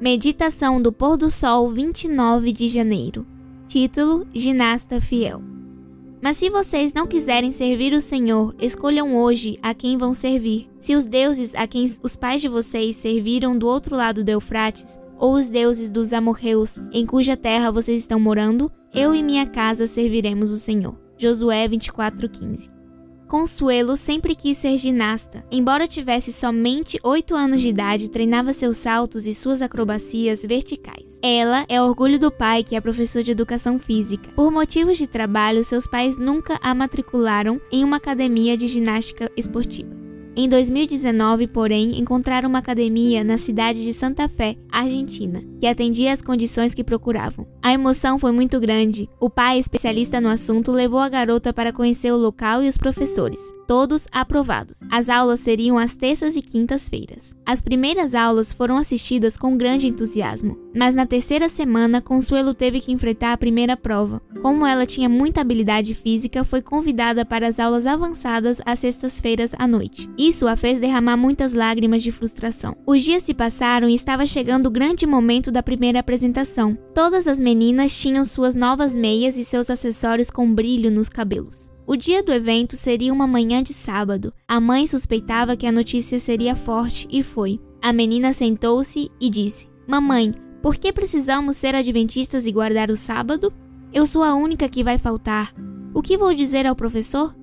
Meditação do pôr do sol 29 de janeiro. Título: Ginasta Fiel. Mas se vocês não quiserem servir o Senhor, escolham hoje a quem vão servir. Se os deuses a quem os pais de vocês serviram do outro lado do Eufrates, ou os deuses dos amorreus em cuja terra vocês estão morando, eu e minha casa serviremos o Senhor. Josué 24:15. Consuelo sempre quis ser ginasta. Embora tivesse somente 8 anos de idade, treinava seus saltos e suas acrobacias verticais. Ela é orgulho do pai, que é professor de educação física. Por motivos de trabalho, seus pais nunca a matricularam em uma academia de ginástica esportiva. Em 2019, porém, encontraram uma academia na cidade de Santa Fé, Argentina, que atendia às condições que procuravam. A emoção foi muito grande. O pai, especialista no assunto, levou a garota para conhecer o local e os professores todos aprovados. As aulas seriam às terças e quintas-feiras. As primeiras aulas foram assistidas com grande entusiasmo, mas na terceira semana, Consuelo teve que enfrentar a primeira prova. Como ela tinha muita habilidade física, foi convidada para as aulas avançadas às sextas-feiras à noite. Isso a fez derramar muitas lágrimas de frustração. Os dias se passaram e estava chegando o grande momento da primeira apresentação. Todas as meninas tinham suas novas meias e seus acessórios com brilho nos cabelos. O dia do evento seria uma manhã de sábado. A mãe suspeitava que a notícia seria forte e foi. A menina sentou-se e disse: Mamãe, por que precisamos ser adventistas e guardar o sábado? Eu sou a única que vai faltar. O que vou dizer ao professor?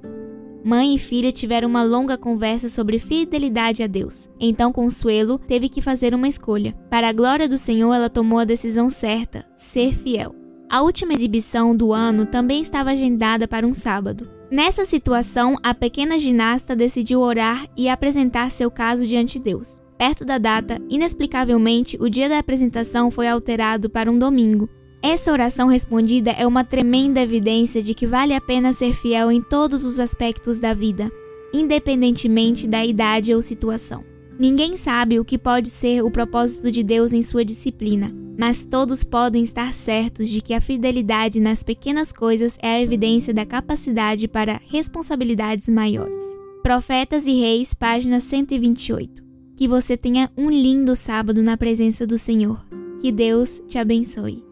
Mãe e filha tiveram uma longa conversa sobre fidelidade a Deus. Então Consuelo teve que fazer uma escolha. Para a glória do Senhor, ela tomou a decisão certa: ser fiel. A última exibição do ano também estava agendada para um sábado. Nessa situação, a pequena ginasta decidiu orar e apresentar seu caso diante de Deus. Perto da data, inexplicavelmente, o dia da apresentação foi alterado para um domingo. Essa oração respondida é uma tremenda evidência de que vale a pena ser fiel em todos os aspectos da vida, independentemente da idade ou situação. Ninguém sabe o que pode ser o propósito de Deus em sua disciplina, mas todos podem estar certos de que a fidelidade nas pequenas coisas é a evidência da capacidade para responsabilidades maiores. Profetas e Reis, página 128. Que você tenha um lindo sábado na presença do Senhor. Que Deus te abençoe.